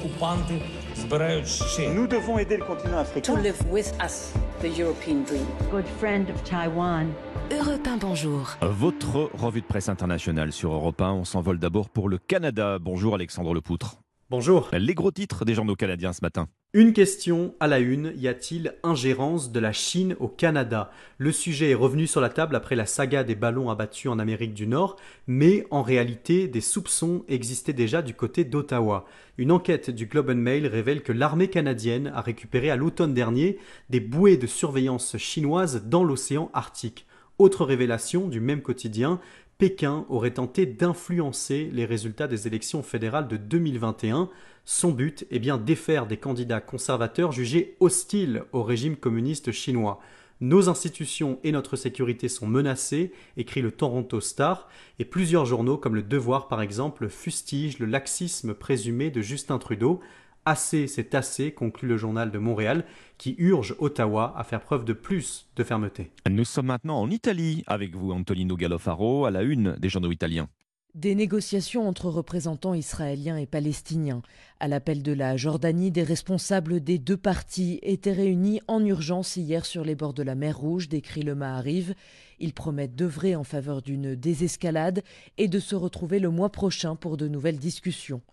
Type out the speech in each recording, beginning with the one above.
окупанти збирають ще. Nous devons aider le continent africain. to live with us the European dream. good friend of Taiwan. Europe 1, bonjour. Votre revue de presse internationale sur Europe 1. On s'envole d'abord pour le Canada. Bonjour Alexandre Lepoutre. Bonjour. Les gros titres des journaux canadiens ce matin. Une question à la une, y a-t-il ingérence de la Chine au Canada? Le sujet est revenu sur la table après la saga des ballons abattus en Amérique du Nord, mais en réalité, des soupçons existaient déjà du côté d'Ottawa. Une enquête du Globe and Mail révèle que l'armée canadienne a récupéré à l'automne dernier des bouées de surveillance chinoises dans l'océan Arctique. Autre révélation du même quotidien, Pékin aurait tenté d'influencer les résultats des élections fédérales de 2021. Son but est bien défaire des candidats conservateurs jugés hostiles au régime communiste chinois. Nos institutions et notre sécurité sont menacées, écrit le Toronto Star, et plusieurs journaux comme le Devoir par exemple fustigent le laxisme présumé de Justin Trudeau. Assez, c'est assez, conclut le journal de Montréal, qui urge Ottawa à faire preuve de plus de fermeté. Nous sommes maintenant en Italie avec vous, Antonino Gallofaro, à la une des journaux italiens. Des négociations entre représentants israéliens et palestiniens. À l'appel de la Jordanie, des responsables des deux parties étaient réunis en urgence hier sur les bords de la mer Rouge, décrit le Mahariv. Ils promettent d'œuvrer en faveur d'une désescalade et de se retrouver le mois prochain pour de nouvelles discussions.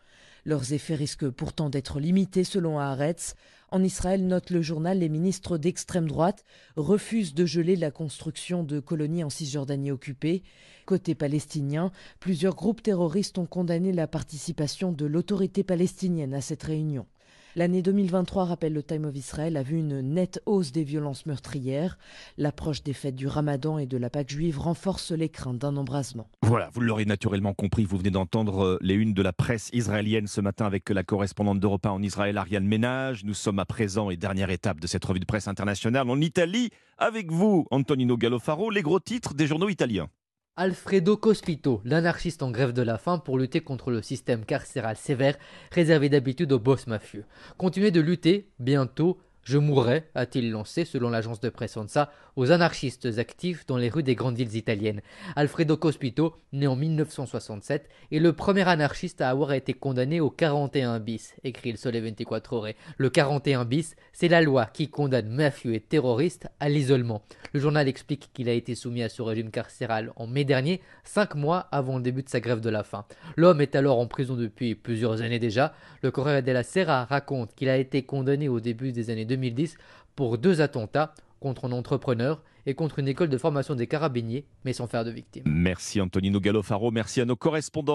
Leurs effets risquent pourtant d'être limités selon Haaretz. En Israël, note le journal, les ministres d'extrême droite refusent de geler la construction de colonies en Cisjordanie occupée. Côté palestinien, plusieurs groupes terroristes ont condamné la participation de l'autorité palestinienne à cette réunion. L'année 2023, rappelle le Time of Israel, a vu une nette hausse des violences meurtrières. L'approche des fêtes du Ramadan et de la Pâque juive renforce les craintes d'un embrasement. Voilà, vous l'aurez naturellement compris, vous venez d'entendre euh, les unes de la presse israélienne ce matin avec la correspondante d'Europe 1 en Israël, Ariane Ménage. Nous sommes à présent et dernière étape de cette revue de presse internationale en Italie avec vous, Antonino Gallofaro, les gros titres des journaux italiens. Alfredo Cospito, l'anarchiste en grève de la faim pour lutter contre le système carcéral sévère réservé d'habitude aux boss mafieux. Continuez de lutter, bientôt je mourrai, a-t-il lancé, selon l'agence de presse ANSA, aux anarchistes actifs dans les rues des grandes villes italiennes. Alfredo Cospito, né en 1967, est le premier anarchiste à avoir été condamné au 41 bis, écrit le Sole 24 Ore. Le 41 bis, c'est la loi qui condamne mafieux et terroristes à l'isolement. Le journal explique qu'il a été soumis à ce régime carcéral en mai dernier, cinq mois avant le début de sa grève de la faim. L'homme est alors en prison depuis plusieurs années déjà. Le Corriere della Sera raconte qu'il a été condamné au début des années 2010 pour deux attentats contre un entrepreneur et contre une école de formation des carabiniers, mais sans faire de victimes. Merci Antonino Gallofaro, merci à nos correspondants.